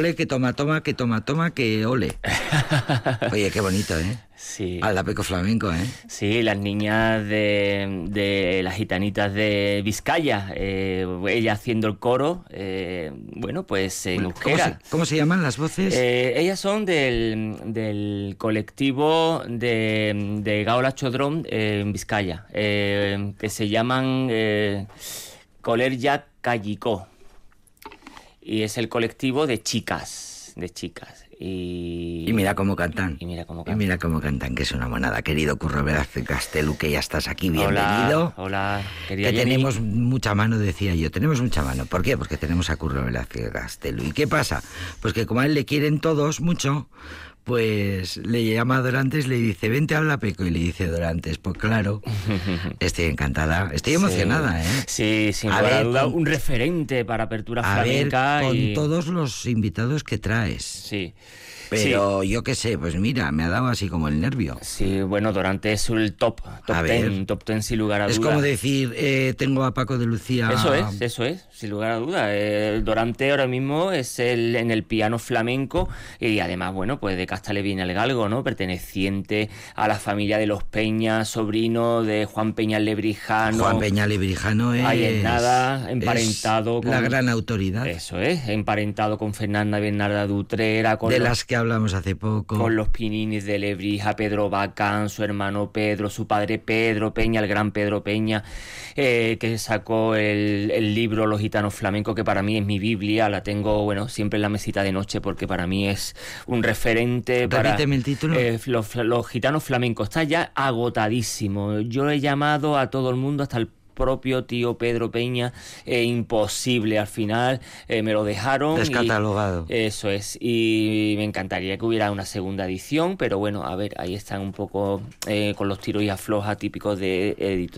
Ole. Que toma, toma, que toma, toma, que ole. Oye, qué bonito, ¿eh? Sí. Aldapeco flamenco, ¿eh? Sí, las niñas de, de las gitanitas de Vizcaya, eh, ella haciendo el coro, eh, bueno, pues en ¿Cómo euskera. se, cómo se llaman las voces? Eh, ellas son del, del colectivo de, de Gaola Chodrón eh, en Vizcaya, que se llaman eh, Colerya Callicó. Y es el colectivo de chicas, de chicas. Y, y mira cómo cantan. y mira cómo Y cantan. mira cómo cantan, que es una monada. Querido Curro Velázquez Castelu, que ya estás aquí, Hola, bienvenido. hola, querida Que Jenny. tenemos mucha mano, decía yo. Tenemos mucha mano. ¿Por qué? Porque tenemos a Curro Velázquez Castelu. ¿Y qué pasa? Pues que como a él le quieren todos mucho, pues le llama a Dorantes, le dice, vente habla Peco. Y le dice Dorantes, pues claro, estoy encantada. Estoy emocionada, ¿eh? Sí, sin A a ver, duda, con- un referente para apertura A ver, flamenca. con y... todos los invitados que traes. Sí. Pero yo qué sé, pues mira, me ha dado así como el nervio. Sí, bueno, Dorante es el top, top A ten, ver. top ten sin lugar a Es duda. como decir, eh, tengo a Paco de Lucía. Eso es, eso es, sin lugar a duda. El Dorante ahora mismo es el en el piano flamenco y además, bueno, pues de Casta le viene al galgo, ¿no? Perteneciente a la familia de los Peñas, sobrino de Juan Peña Lebrijano. Juan Peña Lebrijano es. Ahí en nada, es emparentado La con- gran autoridad. Eso es, emparentado con Fernanda Bernarda Dutrera, con de los- las que hablamos hace poco. con los pininis de Lebrija, Pedro Bacán, su hermano Pedro, su padre Pedro Peña, el gran Pedro Peña, eh, que sacó el, el libro Los Gitanos Flamencos, que para mí es mi Biblia, la tengo, bueno, siempre en la mesita de noche porque para mí es un referente para... Repíteme el título. eh, los, los Gitanos Flamencos, está ya agotadísimo. Yo he llamado a todo el mundo, hasta el propio tío Pedro Peña, eh, imposible al final, eh, me lo dejaron. y- Descatalogado. eso es, y me encantaría que hubiera una segunda edición, pero bueno, a ver, ahí están un poco eh, con los tiros y aflojas típicos de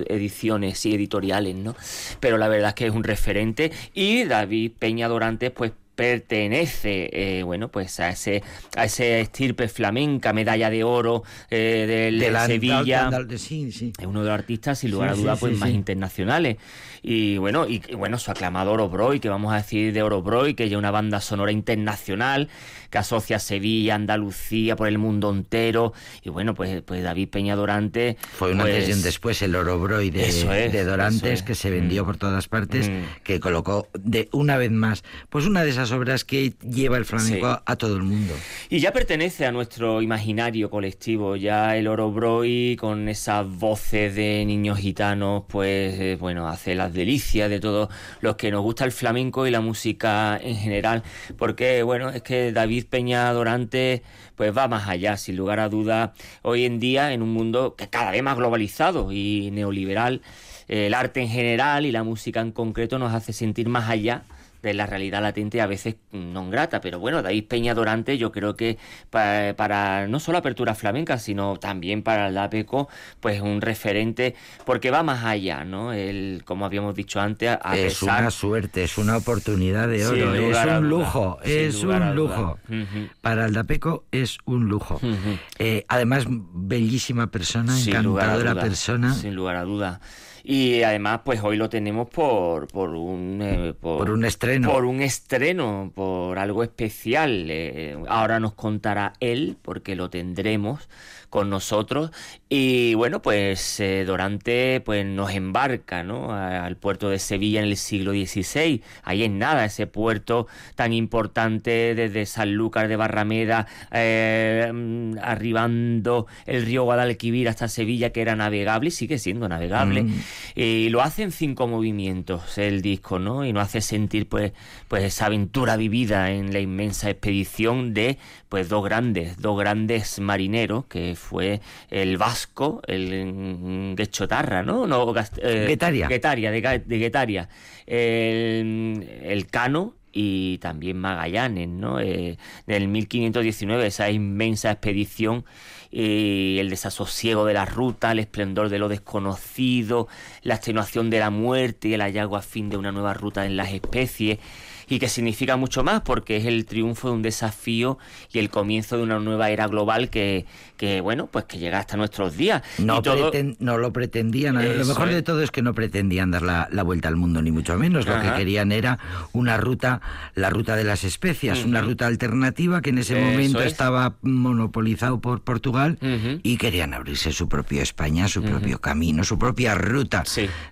ediciones y editoriales, ¿no? Pero la verdad es que es un referente y David Peña Dorantes, pues pertenece eh, bueno pues a ese a ese estirpe flamenca medalla de oro eh, del de la Sevilla Andal- de- sí, sí. es uno de los artistas, sin lugar Sí, a duda, sí, pues más internacionales. Y bueno, y, bueno, su aclamado Orobroy, que vamos a decir de Orobroy, que es una banda sonora internacional que asocia Sevilla, Andalucía, por el mundo entero. Y bueno, pues, pues David Peña Dorante. Fue un pues, antes y un después el oro broy de, es, de Dorantes es. que se vendió Mm. por todas partes, Mm. que colocó de una vez más, pues una de esas obras que lleva el flamenco Sí. a, todo el mundo. Y ya pertenece a nuestro imaginario colectivo, ya el Orobroy con esas voces de niños gitanos, pues eh, bueno, hace las delicias de todos los que nos gusta el flamenco y la música en general, porque bueno, es que David Peña Dorante pues va más allá, sin lugar a duda, hoy en día en un mundo que cada vez más globalizado y neoliberal, el arte en general y la música en concreto nos hace sentir más allá de la realidad latente a veces no grata, pero bueno, David Peña Dorante yo creo que pa- para, no solo apertura flamenca, sino también para el APECO, pues un referente, porque va más allá, ¿no? El, como habíamos dicho antes, a es pesar... una suerte, es una oportunidad de oro, es lugar un duda, lujo, es lugar un lujo. Para el Dapeco es un lujo. Eh, además, bellísima persona, Sin lugar a encantadora duda, persona. Sin lugar a duda. Y además, pues hoy lo tenemos por, por un... eh, Por un estreno. Por un estreno, por algo especial. Eh, ahora nos contará él, porque lo tendremos con nosotros. Y bueno, pues eh, Dorante pues, nos embarca ¿no? A- al puerto de Sevilla en el siglo XVI. Ahí en nada, ese puerto tan importante desde Sanlúcar de Barrameda, eh, mm, arribando el río Guadalquivir hasta Sevilla, que era navegable y sigue siendo navegable. Mm. Y lo hace en cinco movimientos el disco, ¿no? Y nos hace sentir pues, pues esa aventura vivida en la inmensa expedición de pues dos grandes, dos grandes marineros, que fue el vasco, el mm, Guechotarra, ¿no? no Gast- eh, Guetaria. Guetaria, de, Guetaria. El, el Cano y también Magallanes, ¿no? Eh, del 1519, esa inmensa expedición y el desasosiego de la ruta, el esplendor de lo desconocido, la extenuación de la muerte y el hallazgo a fin de una nueva ruta en las especies. Y que significa mucho más porque es el triunfo de un desafío y el comienzo de una nueva era global que, que bueno, pues que llega hasta nuestros días. No, no lo pretendían. lo mejor de todo es que no pretendían dar la, vuelta al mundo, ni mucho menos. Lo que querían era una ruta, la ruta de las especias, una ruta alternativa que en ese momento estaba monopolizado por Portugal y querían abrirse su propio España, su propio camino, su propia ruta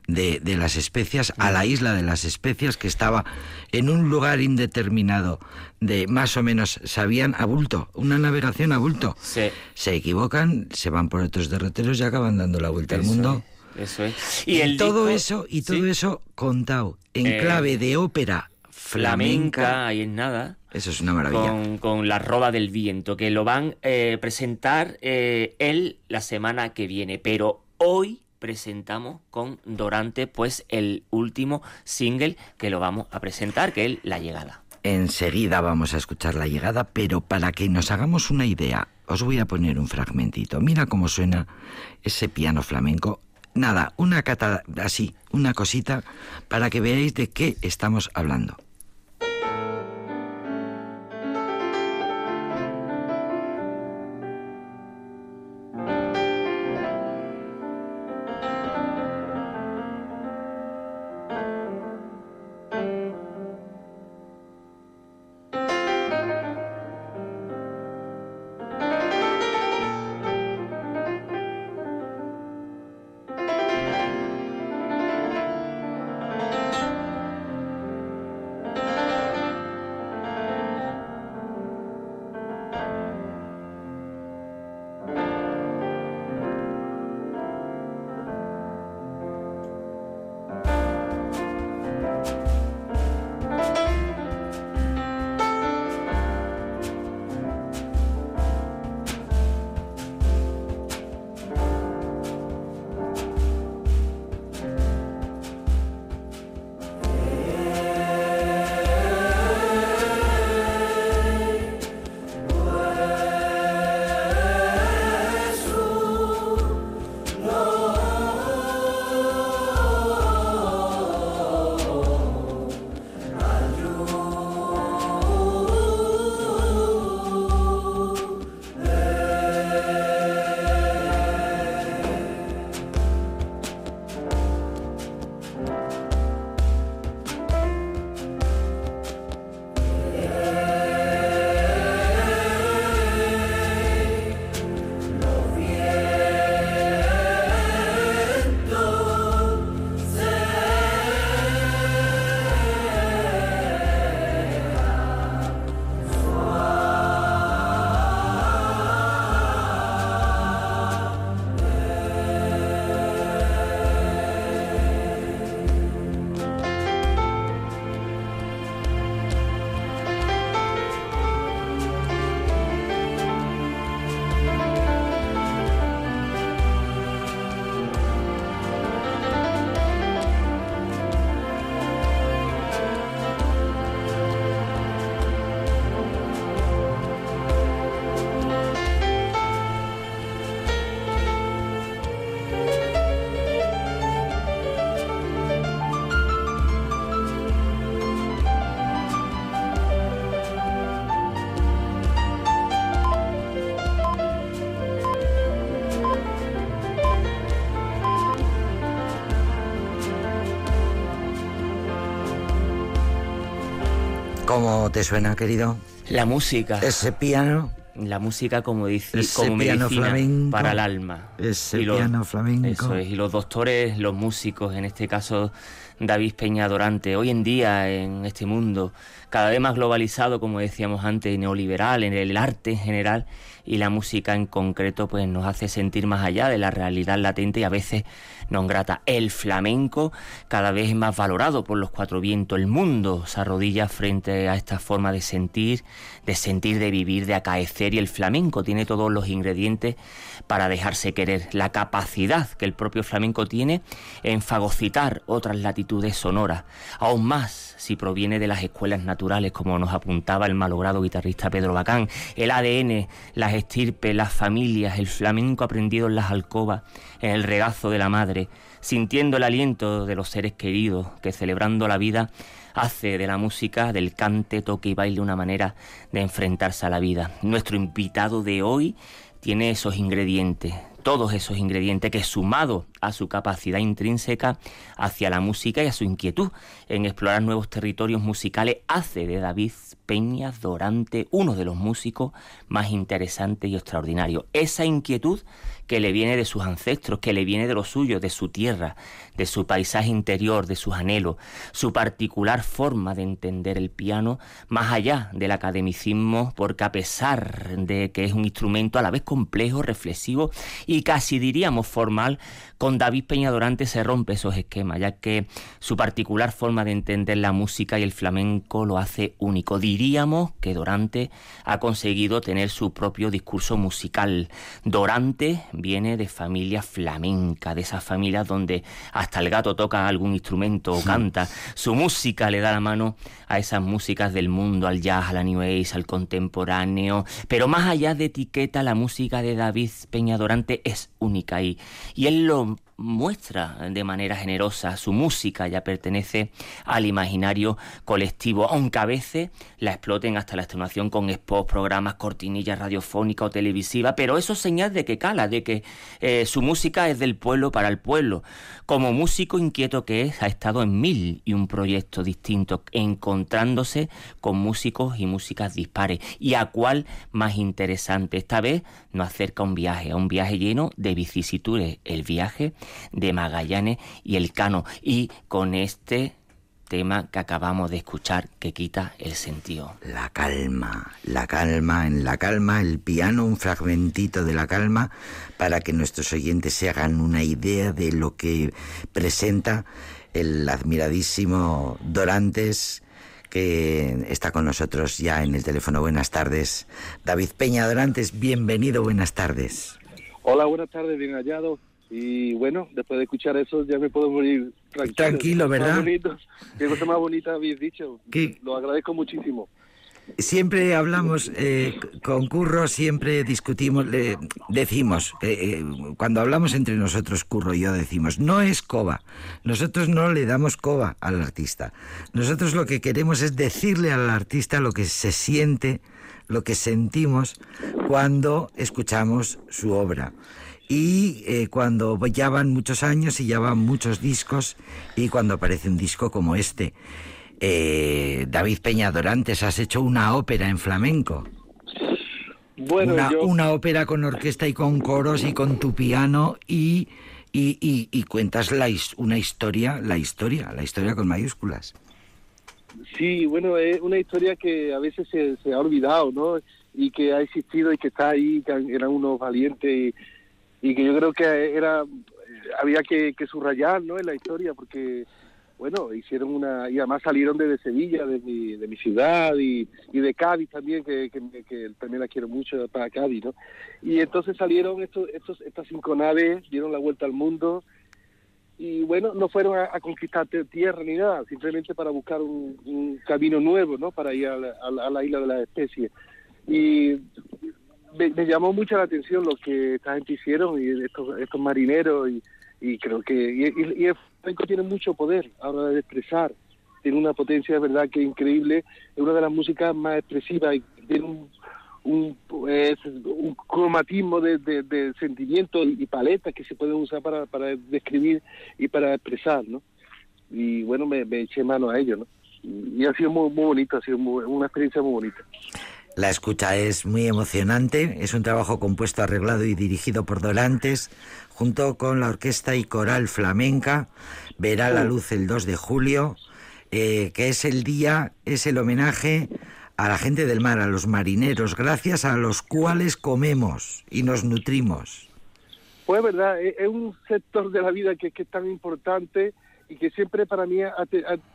de, de, las especias a la isla de las especias que estaba en un lugar indeterminado de más o menos sabían a bulto, una navegación a bulto. Se equivocan, se van por otros derroteros y acaban dando la vuelta al mundo. eso es. Y, todo eso y todo eso contado en eh, clave de ópera flamenca, ahí en nada. Eso es una maravilla. Con, La Roba del Viento, que lo van a eh, presentar eh, él la semana que viene. Pero hoy presentamos con Dorante, pues el último single que lo vamos a presentar, que es La Llegada. Enseguida vamos a escuchar La Llegada, pero para que nos hagamos una idea, os voy a poner un fragmentito. Mira cómo suena ese piano flamenco. Nada, una cata así, una cosita, para que veáis de qué estamos hablando. ¿Cómo te suena, querido? La música. Ese piano. La música, como dice, como piano flamenco, para el alma. Ese piano flamenco. Eso es. Y los doctores, los músicos, en este caso David Peña Dorante, hoy en día en este mundo cada vez más globalizado, como decíamos antes, neoliberal, en el arte en general y la música en concreto, pues nos hace sentir más allá de la realidad latente y a veces nos grata. El flamenco cada vez es más valorado por los cuatro vientos. El mundo se arrodilla frente a esta forma de sentir, de sentir, de vivir, de acaecer y el flamenco tiene todos los ingredientes para dejarse querer. La capacidad que el propio flamenco tiene en fagocitar otras latitudes sonoras, aún más si proviene de las escuelas naturales, como nos apuntaba el malogrado guitarrista Pedro Bacán. El ADN, las estirpes, las familias, el flamenco aprendido en las alcobas, en el regazo de la madre, sintiendo el aliento de los seres queridos que celebrando la vida hace de la música, del cante, toque y baile una manera de enfrentarse a la vida. Nuestro invitado de hoy tiene esos ingredientes, todos esos ingredientes que sumado a su capacidad intrínseca hacia la música y a su inquietud en explorar nuevos territorios musicales hace de David Peña Dorante uno de los músicos más interesantes y extraordinarios. Esa inquietud que le viene de sus ancestros, que le viene de lo suyo, de su tierra, de su paisaje interior, de sus anhelos, su particular forma de entender el piano, más allá del academicismo, porque a pesar de que es un instrumento a la vez complejo, reflexivo y casi diríamos formal, con David Peñadorante se rompe esos esquemas, ya que su particular forma de entender la música y el flamenco lo hace único. Diríamos que Dorante ha conseguido tener su propio discurso musical. Dorante viene de familia flamenca, de esas familias donde hasta el gato toca algún instrumento o canta. Su música le da la mano a esas músicas del mundo, al jazz, a la new age, al contemporáneo. Pero más allá de etiqueta, la música de David Peñadorante es única y, y él lo muestra de manera generosa. Su música ya pertenece al imaginario colectivo, aunque a veces la exploten hasta la extenuación con spots, programas, cortinillas radiofónica o televisiva, pero eso es señal de que cala, de que eh, su música es del pueblo para el pueblo. Como músico inquieto que es, ha estado en mil y un proyectos distintos, encontrándose con músicos y músicas dispares. ¿Y a cuál más interesante? Esta vez nos acerca un viaje, a un viaje lleno de vicisitudes. El viaje de Magallanes y el Cano. Y con este tema que acabamos de escuchar que quita el sentido. La calma, la calma, en la calma, el piano, un fragmentito de la calma para que nuestros oyentes se hagan una idea de lo que presenta el admiradísimo Dorantes que está con nosotros ya en el teléfono. Buenas tardes. David Peña Dorantes, bienvenido, buenas tardes. Hola, buenas tardes, bien hallado. Y bueno, después de escuchar eso ya me puedo morir tranquilo. Tranquilo, ¿verdad? Qué cosa más bonita habéis dicho. Lo agradezco muchísimo. Siempre hablamos eh, con Curro, siempre discutimos, le decimos, eh, eh, cuando hablamos entre nosotros, Curro y yo decimos, no es coba, nosotros no le damos coba al artista, nosotros lo que queremos es decirle al artista lo que se siente, lo que sentimos cuando escuchamos su obra y eh, cuando ya van muchos años y ya van muchos discos y cuando aparece un disco como este. Eh, David Peña Dorantes, has hecho una ópera en flamenco. Bueno, una, una ópera con orquesta y con coros y con tu piano y, y, y, cuentas la, una historia, la historia, la historia con mayúsculas. Sí, bueno, es una historia que a veces se, se ha olvidado, ¿no? Y que ha existido y que está ahí, que eran unos valientes y, y que yo creo que era había que, subrayar ¿no? en la historia porque bueno hicieron una y además salieron desde Sevilla de mi, de mi ciudad y, y de Cádiz también que, que, también la quiero mucho para Cádiz ¿no? y entonces salieron estos, estos estas cinco naves dieron la vuelta al mundo y bueno no fueron a, conquistar tierra ni nada simplemente para buscar un, camino nuevo no para ir a la, a la isla de las especies y me, llamó mucho la atención lo que esta gente hicieron y estos, estos marineros y, y creo que y, el flamenco tiene mucho poder a la de expresar tiene una potencia de verdad que increíble es una de las músicas más expresivas y tiene un un, un cromatismo de, de, sentimientos y paletas que se pueden usar para, para describir y para expresar, ¿no? Y bueno, me, eché mano a ello, ¿no? Y, ha sido muy, muy bonito, ha sido una experiencia muy bonita. La escucha es muy emocionante, es un trabajo compuesto, arreglado y dirigido por Dorantes, junto con la Orquesta y Coral Flamenca. Verá la luz el 2 de julio, eh, que es el día, es el homenaje a la gente del mar, a los marineros, gracias a los cuales comemos y nos nutrimos. Pues verdad, es un sector de la vida que, es tan importante y que siempre para mí ha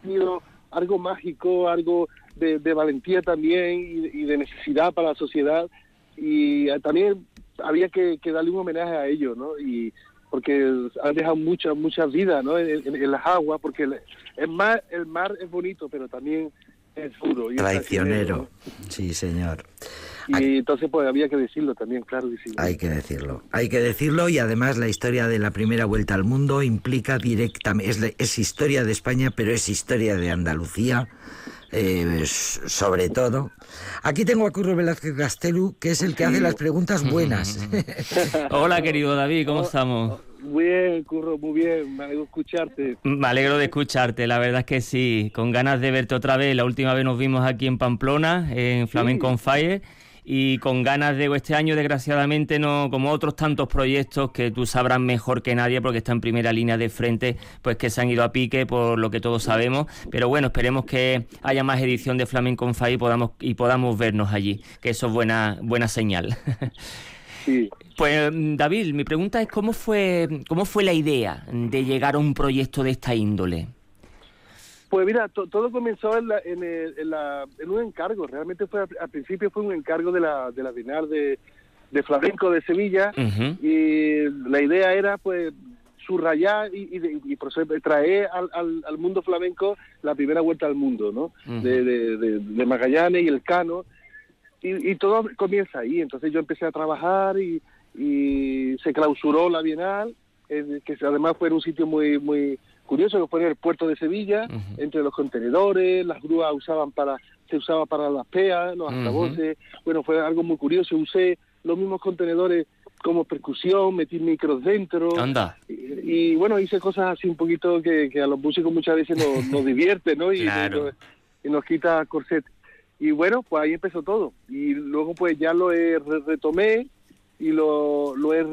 tenido algo mágico, algo de, valentía también y, de necesidad para la sociedad y también había que, darle un homenaje a ellos, ¿no? Y porque han dejado muchas muchas vidas, ¿no? En, las aguas, porque el, mar el mar es bonito, pero también es duro. Y Traicionero, sí, señor. Y entonces pues había que decirlo también, claro Hay que decirlo, hay que decirlo y además la historia de la primera vuelta al mundo implica directamente, es, es historia de España, pero es historia de Andalucía eh, sobre todo. Aquí tengo a Curro Velázquez Gastelu, que es el que hace las preguntas buenas. Hola, querido David, ¿cómo estamos? Muy bien, Curro, muy bien, me alegro de escucharte. Me alegro de escucharte, la verdad es que sí, con ganas de verte otra vez. La última vez nos vimos aquí en Pamplona, en Flamenco on Fire y con ganas de este año desgraciadamente no como otros tantos proyectos que tú sabrás mejor que nadie porque está en primera línea de frente pues que se han ido a pique por lo que todos sabemos. Pero bueno esperemos que haya más edición de Flamenco Fire y podamos y podamos vernos allí que eso es buena buena señal. Pues David, mi pregunta es cómo fue cómo fue la idea de llegar a un proyecto de esta índole. Pues mira, todo comenzó en, en, un encargo. Realmente fue al principio fue un encargo de la de la Bienal de, Flamenco de Sevilla y la idea era pues subrayar y, y, traer al, mundo flamenco la primera vuelta al mundo, ¿no? de, Magallanes y el Cano. Y, todo comienza ahí. Entonces yo empecé a trabajar y, se clausuró la Bienal, eh, que además fue un sitio muy muy curioso que en el puerto de Sevilla, entre los contenedores, las grúas usaban para, se usaba para las peas, los altavoces, bueno, fue algo muy curioso, usé los mismos contenedores como percusión, metí micros dentro. Anda. Y, bueno, hice cosas así un poquito que, a los músicos muchas veces nos, nos divierte, ¿no? Y, y, nos quita corset. Y bueno, pues ahí empezó todo. Y luego pues ya lo he retomé y lo, lo he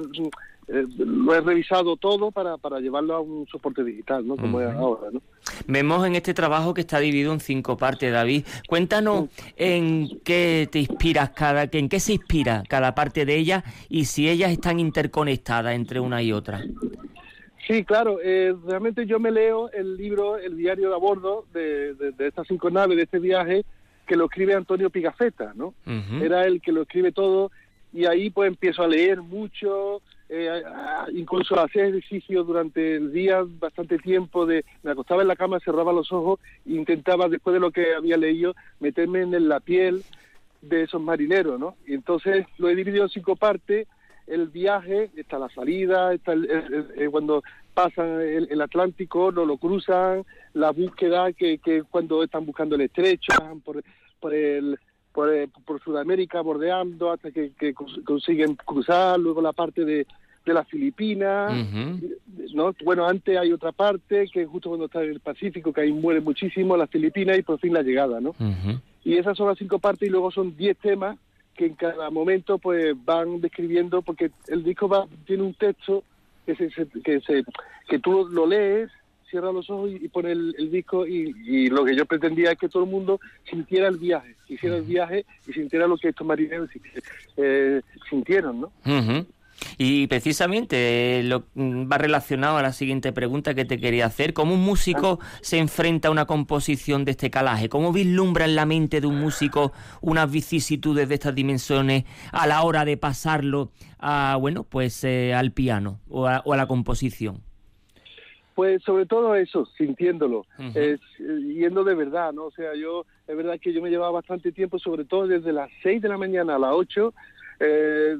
eh, lo he revisado todo para, para llevarlo a un soporte digital, ¿no? Como es ahora, ¿no? Vemos en este trabajo que está dividido en cinco partes, David. Cuéntanos en qué te inspiras cada, en qué se inspira cada parte de ellas y si ellas están interconectadas entre una y otra. Sí, claro. Eh, realmente yo me leo el libro, el diario de a bordo de, de, estas cinco naves, de este viaje, que lo escribe Antonio Pigafetta, ¿no? Era el que lo escribe todo y ahí pues empiezo a leer mucho, eh, incluso hacía ejercicio durante el día bastante tiempo, de me acostaba en la cama, cerraba los ojos e intentaba, después de lo que había leído, meterme en la piel de esos marineros, ¿no? Y entonces lo he dividido en cinco partes, el viaje, está la salida, está cuando pasan el, Atlántico, no lo cruzan, la búsqueda que, que cuando están buscando el estrecho, por, por el por, Sudamérica bordeando hasta que, consiguen cruzar, luego la parte de, de las Filipinas, ¿no? Bueno, antes hay otra parte que justo cuando está en el Pacífico, que ahí muere muchísimo, las Filipinas y por fin la llegada, ¿no? Y esas son las cinco partes y luego son diez temas que en cada momento pues van describiendo, porque el disco va tiene un texto que se, que se que tú lo lees cierra los ojos y, pone el, disco y, lo que yo pretendía es que todo el mundo sintiera el viaje, hiciera el viaje y sintiera lo que estos marineros eh, sintieron, ¿no? Y precisamente lo, mm, va relacionado a la siguiente pregunta que te quería hacer. ¿Cómo un músico ah. se enfrenta a una composición de este calaje? ¿Cómo vislumbra en la mente de un músico unas vicisitudes de estas dimensiones a la hora de pasarlo a, bueno, pues eh, al piano o a la composición? Pues sobre todo eso, sintiéndolo, es, yendo de verdad, ¿no? O sea, yo, es verdad que yo me llevaba bastante tiempo, sobre todo desde las 6 de la mañana a las 8, eh,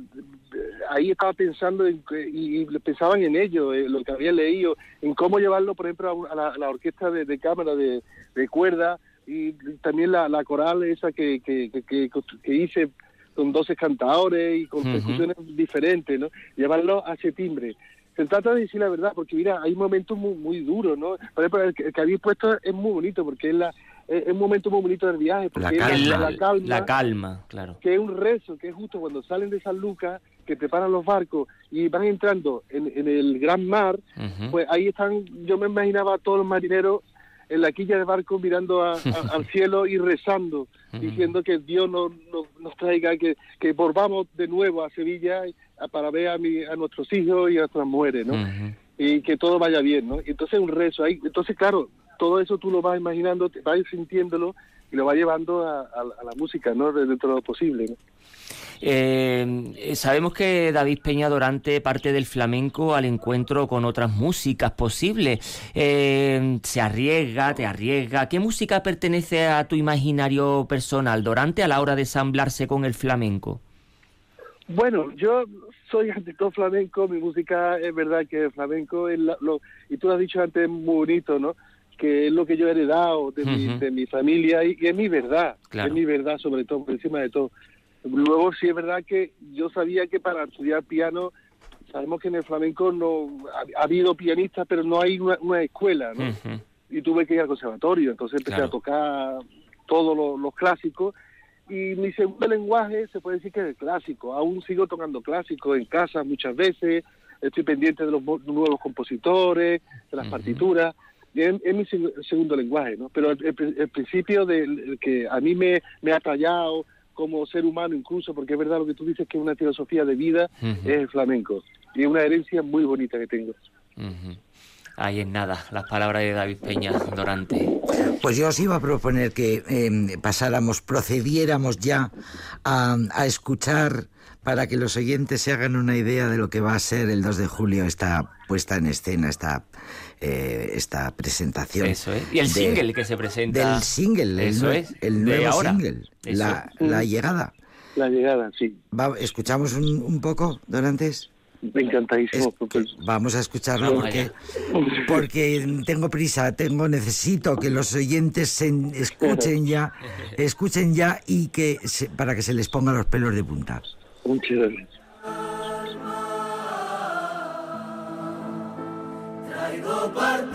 ahí estaba pensando en, y, pensaban en ello, en lo que había leído, en cómo llevarlo, por ejemplo, a, la, orquesta de, cámara de, cuerda y también la, coral esa que, que, que, hice con 12 cantadores y con percusiones diferentes, ¿no? Llevarlo a ese timbre se trata de decir la verdad, porque mira, hay momentos muy, muy duros, ¿no? Por ejemplo, el que, habéis puesto es muy bonito, porque es, la, es un momento muy bonito del viaje. Porque la, calma, la, calma, la calma, claro. Que es un rezo, que es justo cuando salen de San Lucas, que preparan los barcos y van entrando en, en el gran mar, pues ahí están, yo me imaginaba a todos los marineros en la quilla de barco mirando al cielo y rezando, diciendo que Dios nos, nos, traiga, que, que volvamos de nuevo a Sevilla para ver a, mi, a nuestros hijos y a nuestras mujeres, ¿no? Y que todo vaya bien, ¿no? Y entonces un rezo ahí. Entonces, claro, todo eso tú lo vas imaginando, te vas sintiéndolo y lo vas llevando a, la música, ¿no? Dentro de lo posible, eh, sabemos que David Peña Dorante parte del flamenco al encuentro con otras músicas posibles. Eh, se arriesga, te arriesga. ¿Qué música pertenece a tu imaginario personal, Dorante, a la hora de ensamblarse con el flamenco? Bueno, yo soy ante todo flamenco, mi música es verdad que el flamenco es lo, y tú lo has dicho antes muy bonito, ¿no? Que es lo que yo he heredado de, mi, de mi familia y, es mi verdad, es mi verdad sobre todo, por encima de todo. Luego sí es verdad que yo sabía que para estudiar piano, sabemos que en el flamenco no ha, habido pianistas, pero no hay una, escuela, ¿no? Y tuve que ir al conservatorio, entonces empecé a tocar todos los, clásicos y mi segundo lenguaje se puede decir que es el clásico. Aún sigo tocando clásico en casa muchas veces, estoy pendiente de los nuevos compositores, de las partituras. Es, mi segundo lenguaje, ¿no? Pero el, principio de que a mí me, me ha tallado, como ser humano incluso, porque es verdad lo que tú dices que es una filosofía de vida, es el flamenco. Y es una herencia muy bonita que tengo. Ahí es nada, las palabras de David Peña Dorante. Pues yo os iba a proponer que em, pasáramos, procediéramos ya a, a, escuchar para que los oyentes se hagan una idea de lo que va a ser el 2 de julio esta puesta en escena, esta eh, esta presentación. Eso es. Y el single que se presenta. Del single, Eso el, es. el nuevo single, la, la, llegada. La llegada, sí. ¿Escuchamos un, un poco, Donantes? Me encantadísimo. Vamos a escucharlo porque, porque tengo prisa, tengo necesito que los oyentes se escuchen ya, escuchen ya y que para que se les pongan los pelos de punta. Muchas gracias. Y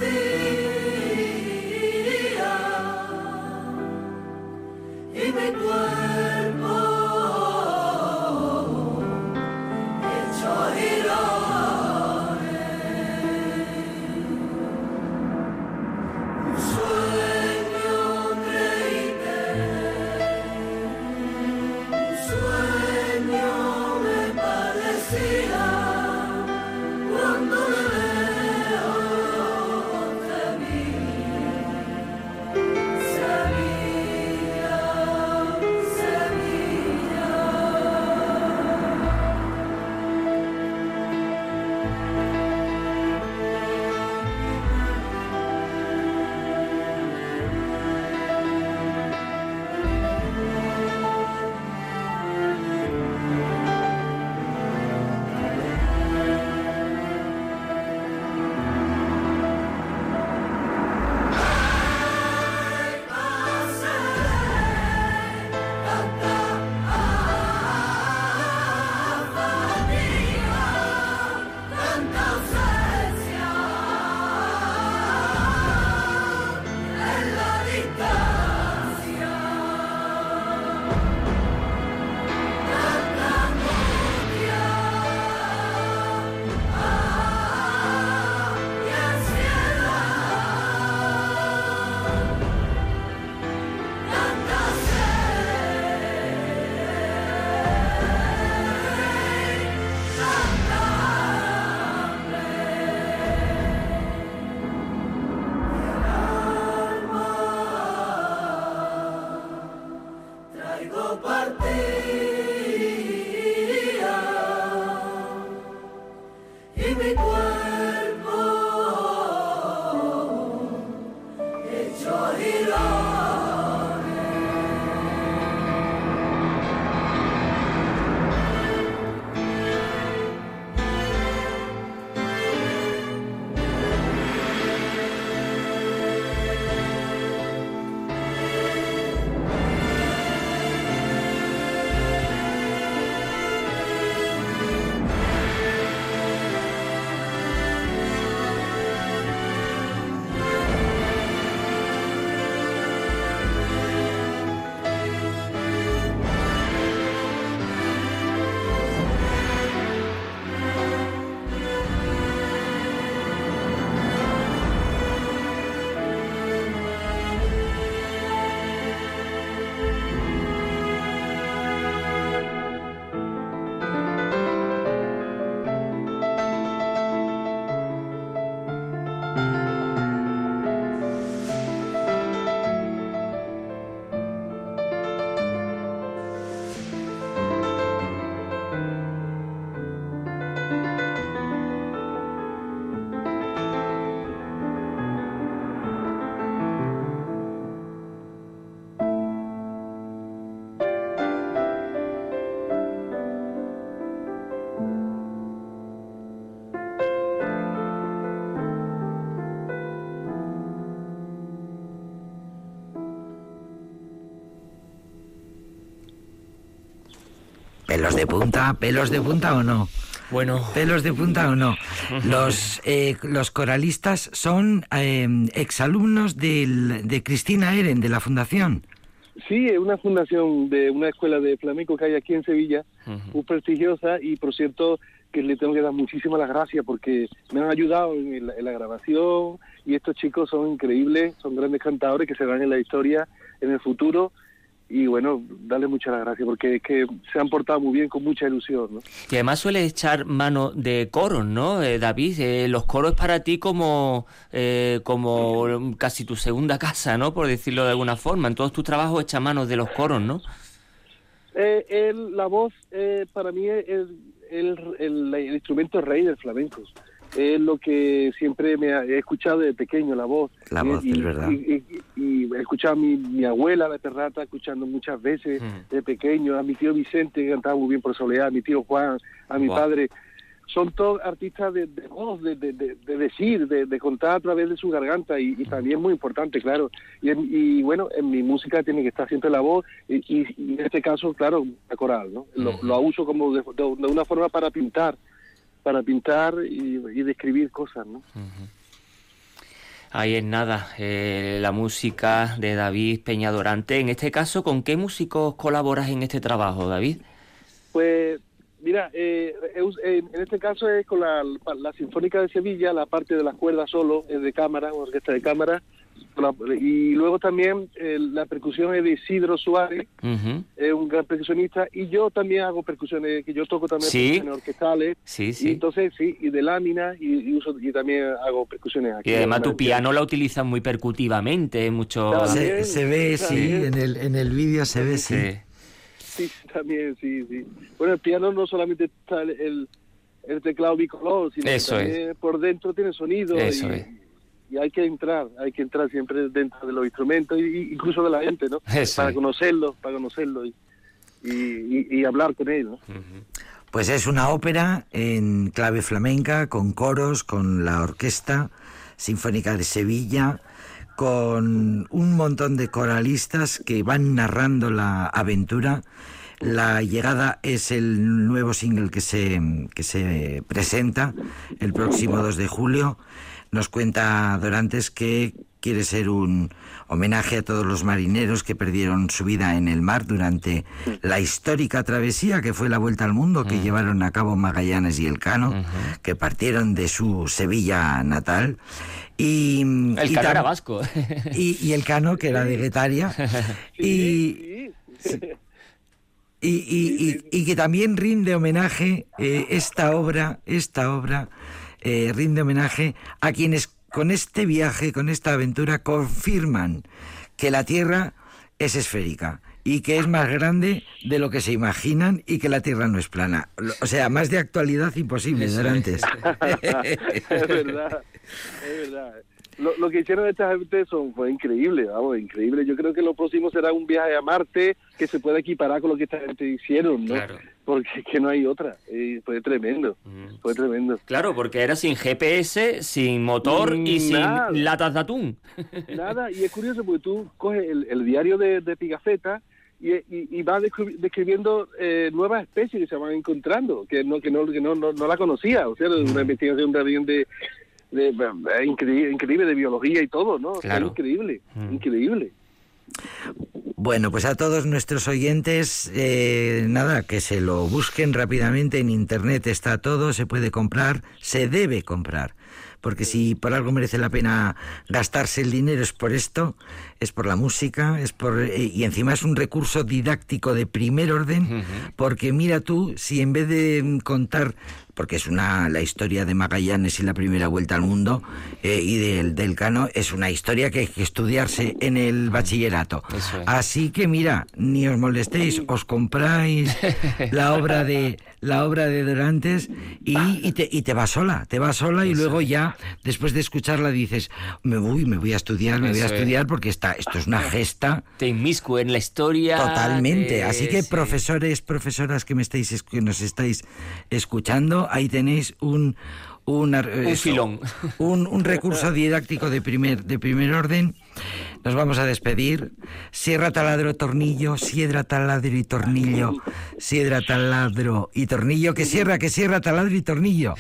pelos de punta, pelos de punta o no. Bueno, Pelos de punta o no. Los, eh, los coralistas son eh, exalumnos del- de Cristina Eren, de la Fundación. Sí, es una fundación de una escuela de flamenco que hay aquí en Sevilla, muy prestigiosa y por cierto que le tengo que dar muchísimas las gracias porque me han ayudado en la, en la grabación y estos chicos son increíbles, son grandes cantadores que se van en la historia en el futuro y bueno, darles muchas gracias porque es que se han portado muy bien con mucha ilusión. ¿no? y además suele echar mano de coros, ¿no, eh, David? Eh, los coros para ti como, eh, como casi tu segunda casa, ¿no? Por decirlo de alguna forma. En todos tus trabajos echa manos de los coros, ¿no? Eh, el- la voz eh, para mí es el- el instrumento rey del flamenco. Es lo que siempre me ha- he escuchado desde pequeño, la voz. La voz, y, es verdad. Y, y- y he escuchado a mi, mi abuela, la perrata, escuchando muchas veces Mm. de pequeño, a mi tío Vicente, que cantaba muy bien por Soledad, a mi tío Juan, a mi padre. Son todos artistas de, de voz, de, de- de- de decir, de, de contar a través de su garganta y, y también muy importante, claro. Y, en- y bueno, en mi música tiene que estar siempre la voz y, y- y en este caso, claro, la coral, ¿no? Lo, Ujú. lo uso como de, de- de una forma para pintar, para pintar y, y describir cosas, ¿no? Ahí es nada, eh, la música de David Peñadorante. En este caso, ¿con qué músicos colaboras en este trabajo, David? Pues mira, eh, en este caso es con la, la Sinfónica de Sevilla, la parte de las cuerdas solo, es de cámara, orquesta de cámara, y luego también eh, la percusión es de Isidro Suárez, es un gran percusionista, y yo también hago percusiones, que yo toco también Sí. percusiones orquestales, Sí, y sí. entonces sí, y de lámina, y, y uso, y también hago percusiones aquí. Y además tu piano la utilizas muy percutivamente, en mucho... Se, ve, sí, en el, en el vídeo se ve, sí. Sí. Sí, también, sí, sí. Bueno, el piano no solamente está el, el, el teclado bicolor, sino Eso que también por dentro tiene sonido. Eso y, es. Y hay que entrar, hay que entrar siempre dentro de los instrumentos, y, incluso de la gente, ¿no? Para conocerlo, para conocerlo y, y, y- y hablar con él, ¿no? Pues es una ópera en clave flamenca, con coros, con la Orquesta Sinfónica de Sevilla, con un montón de coralistas que van narrando la aventura. La llegada es el nuevo single que se, que se presenta el próximo 2 de julio. Nos cuenta Dorantes que quiere ser un homenaje a todos los marineros que perdieron su vida en el mar durante la histórica travesía que fue la vuelta al mundo que llevaron a cabo Magallanes y Elcano, que partieron de su Sevilla natal. Y, El y cano era vasco. y, y el Cano, que era de Guetaria, y, Sí, y- y- y que también rinde homenaje eh, esta obra, esta obra eh, rinde homenaje a quienes con este viaje, con esta aventura, confirman que la Tierra es esférica y que es más grande de lo que se imaginan y que la Tierra no es plana. O sea, más de actualidad imposible, Eso Dorantes. es verdad, es verdad. Lo, lo que hicieron esta gente son, fue increíble, vamos, increíble. Yo creo que lo próximo será un viaje a Marte que se pueda equiparar con lo que esta gente hicieron, ¿no? Claro. Porque es que no hay otra. Y fue tremendo, Mm. fue tremendo. Claro, porque era sin GPS, sin motor y sin latas de atún. Nada, y es curioso porque tú coges el, el diario de, de Pigafetta y, y, y vas descri- describiendo eh, nuevas especies que se van encontrando, que no que no, que no, no, no la conocía, o sea, una investigación también de, de, de- increíble, increíble de biología y todo, ¿no? O sea, Claro. increíble, Mm. increíble. Bueno, pues a todos nuestros oyentes, eh, nada, que se lo busquen rápidamente en internet, está todo, se puede comprar, se debe comprar. Porque si por algo merece la pena gastarse el dinero es por esto, es por la música, es por eh, y encima es un recurso didáctico de primer orden, porque mira tú, si en vez de contar porque es una la historia de Magallanes y la primera vuelta al mundo eh, y del, del Cano es una historia que hay que estudiarse en el bachillerato. Es. Así que mira, ni os molestéis, os compráis la obra de la obra de Dorantes y, y te, y te vas sola, te vas sola y luego ya después de escucharla dices, me voy, me voy a estudiar, me voy a es. estudiar porque está, esto es una gesta Te inmiscue en la historia. Totalmente. de- Así que sí. profesores, profesoras que me estáis es- que nos estáis escuchando, ahí tenéis un un, ar- eso, filón. un, un recurso didáctico de primer de primer orden. nos vamos a despedir. Sierra, taladro, tornillo, siedra, taladro y tornillo, siedra, taladro y tornillo, que sierra, que sierra, taladro y tornillo.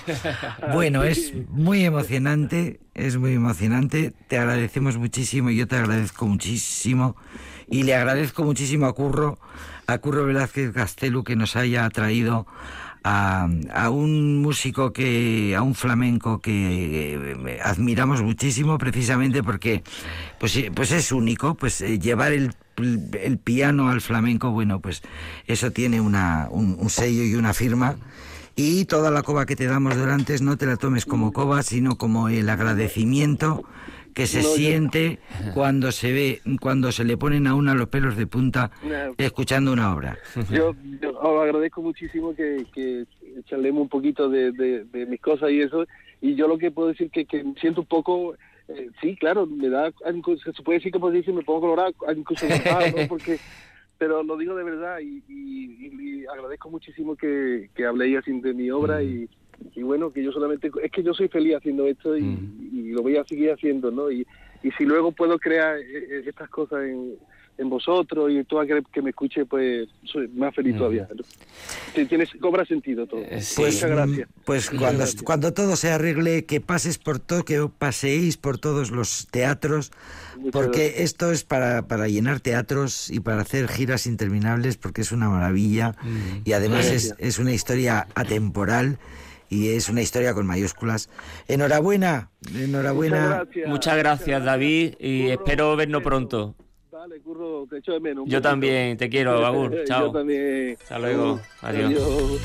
Bueno, es muy emocionante, es muy emocionante. Te agradecemos muchísimo, yo te agradezco muchísimo y le agradezco muchísimo a Curro, a Curro Velázquez Castelu que nos haya traído a, un músico que, a un flamenco que eh, admiramos muchísimo precisamente porque pues, eh, pues es único, pues eh, llevar el, el piano al flamenco, bueno, pues eso tiene una, un, un sello y una firma. Y toda la coba que te damos delante no te la tomes como coba, sino como el agradecimiento que se No, yo- siente cuando se ve, cuando se le ponen a una los pelos de punta escuchando una obra. Yo, yo os agradezco muchísimo que, que charlemos un poquito de, de- de mis cosas y eso. Y yo lo que puedo decir que, que siento un poco, eh, sí, claro, me da, incluso- se puede decir que me pongo colorado, incluso porque, pero lo digo de verdad y, y- y- y agradezco muchísimo que, que habléis así de mi obra y, y bueno, que yo solamente, es que yo soy feliz haciendo esto y, y lo voy a seguir haciendo, ¿no? Y, y si luego puedo crear eh, eh, estas cosas en, en vosotros y todo aquel que me escuche, pues soy más feliz todavía. ¿no? Tienes, cobra sentido todo. Eh, sí. Muchas gracias. Pues Muchas cuando, gracias. cuando todo se arregle, que pases por todo, que paseéis por todos los teatros, Muchas porque gracias. esto es para, para llenar teatros y para hacer giras interminables, porque es una maravilla y además es, es una historia atemporal y es una historia con mayúsculas. Enhorabuena, Muchas enhorabuena. gracias. Muchas gracias, David, y Curro, espero vernos pronto. Vale, curro, te echo de menos. Yo poquito. también, te quiero, Agur. Yo Chao. también. Hasta luego. Adiós. Adiós.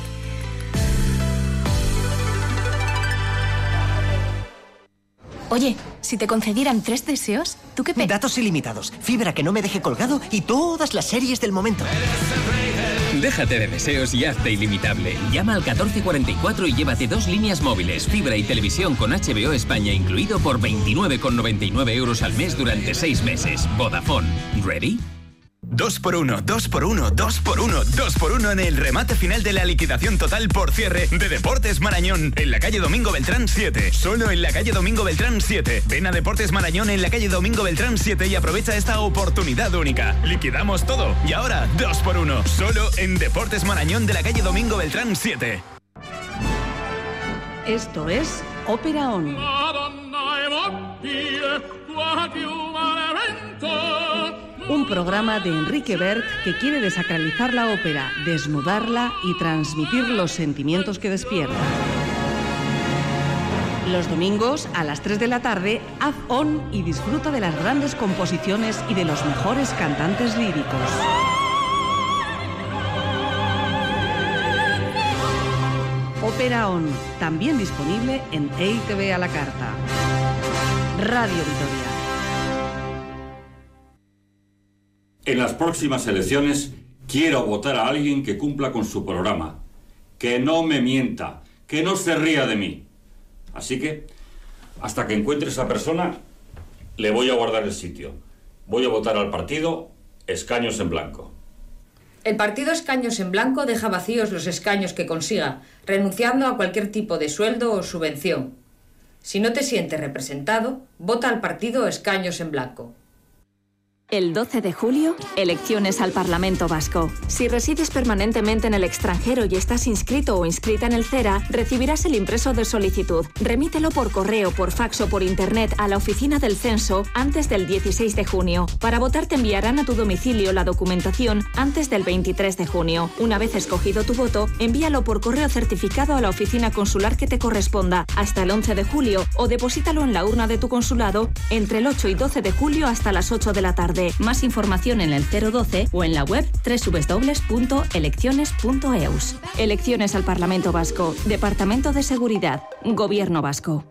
Oye, si te concedieran tres deseos, ¿tú qué pe... Datos ilimitados, fibra que no me deje colgado y todas las series del momento. Déjate de deseos y hazte ilimitable. Llama al 1444 y llévate dos líneas móviles, fibra y televisión con HBO España incluido por 29,99 euros al mes durante seis meses. Vodafone. ¿Ready? 2 por 1 2 por 1 2 por 1 2 por 1 en el remate final de la liquidación total por cierre de Deportes Marañón en la calle Domingo Beltrán 7. Solo en la calle Domingo Beltrán 7. Ven a Deportes Marañón en la calle Domingo Beltrán 7 y aprovecha esta oportunidad única. Liquidamos todo y ahora 2 por 1 Solo en Deportes Marañón de la calle Domingo Beltrán 7. Esto es Ópera On. Un programa de Enrique Bert que quiere desacralizar la ópera, desnudarla y transmitir los sentimientos que despierta. Los domingos a las 3 de la tarde, haz on y disfruta de las grandes composiciones y de los mejores cantantes líricos. Ópera On, también disponible en EITV a la carta. Radio Vitoria. En las próximas elecciones quiero votar a alguien que cumpla con su programa, que no me mienta, que no se ría de mí. Así que, hasta que encuentre esa persona, le voy a guardar el sitio. Voy a votar al partido escaños en blanco. El partido Escaños en Blanco deja vacíos los escaños que consiga, renunciando a cualquier tipo de sueldo o subvención. Si no te sientes representado, vota al partido Escaños en Blanco. El 12 de julio, elecciones al Parlamento Vasco. Si resides permanentemente en el extranjero y estás inscrito o inscrita en el CERA, recibirás el impreso de solicitud. Remítelo por correo, por fax o por internet a la oficina del censo antes del 16 de junio. Para votar te enviarán a tu domicilio la documentación antes del 23 de junio. Una vez escogido tu voto, envíalo por correo certificado a la oficina consular que te corresponda hasta el 11 de julio o deposítalo en la urna de tu consulado entre el 8 y 12 de julio hasta las 8 de la tarde. Más información en el 012 o en la web www.elecciones.eus. Elecciones al Parlamento Vasco. Departamento de Seguridad. Gobierno Vasco.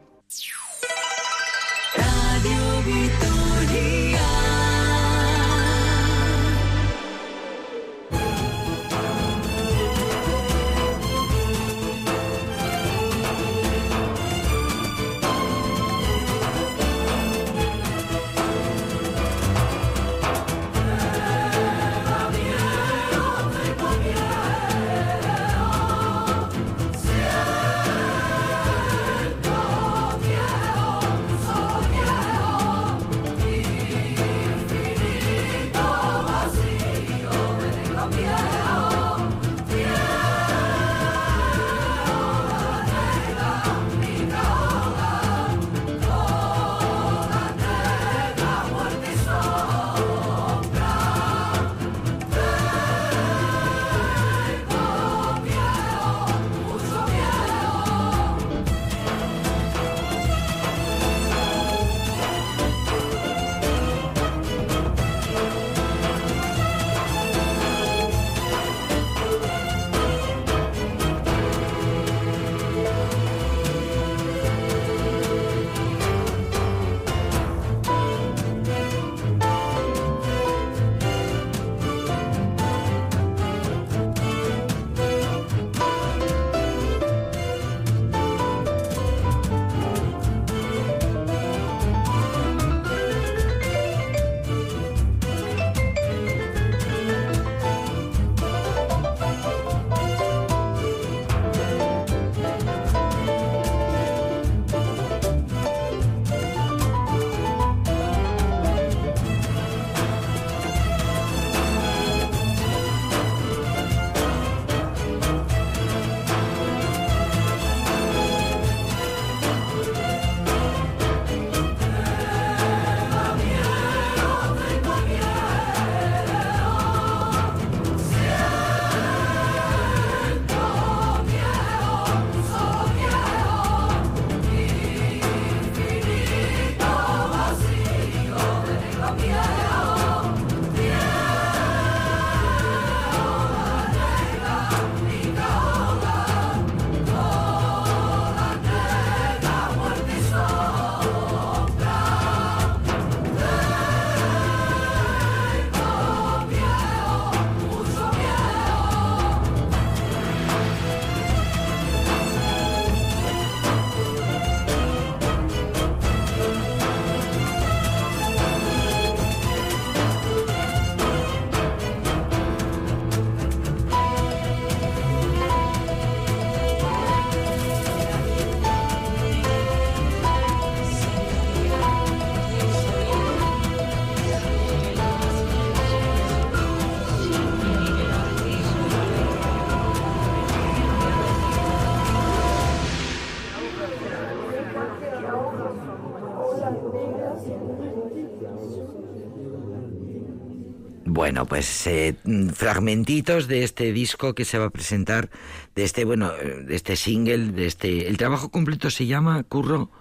Bueno, pues eh, mm, fragmentitos de este disco que se va a presentar, de este, bueno, eh, de este single, de este... El trabajo completo se llama, Curro,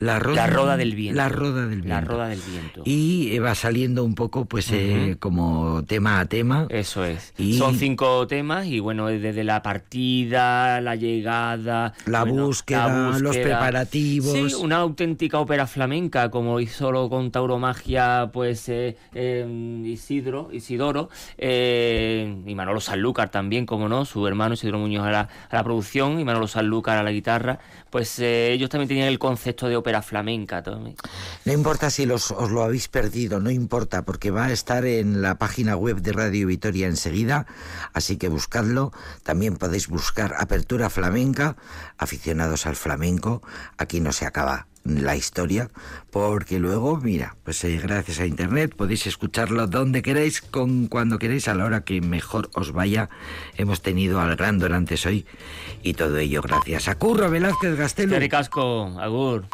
La Roda, La Roda del Viento. La Roda del Viento. La Roda del Viento. Y eh, va saliendo un poco, pues, eh, como tema a tema. Eso es. Y- Son cinco temas y bueno, desde la partida, la llegada, La bueno, búsqueda, los preparativos. Sí, una auténtica ópera flamenca, como hizo lo con Tauromagia, pues eh, eh, Isidro, Isidoro, y Manolo Sanlúcar también, como no, su hermano Isidro Muñoz a la, a la producción y Manolo Sanlúcar a la guitarra, pues ellos también tenían el concepto de ópera flamenca. también. No importa si los, os lo habéis perdido, no importa, porque va a estar en la página web de Radio Vitoria enseguida, así que buscadlo. También podéis buscar Apertura Flamenca, aficionados al flamenco. Aquí no se acaba la historia, porque luego, mira, pues eh, gracias a Internet podéis escucharlo donde queráis, con cuando queráis, a la hora que mejor os vaya. Hemos tenido al gran Dorantes hoy y todo ello gracias a Curro Velázquez Casco, Agur.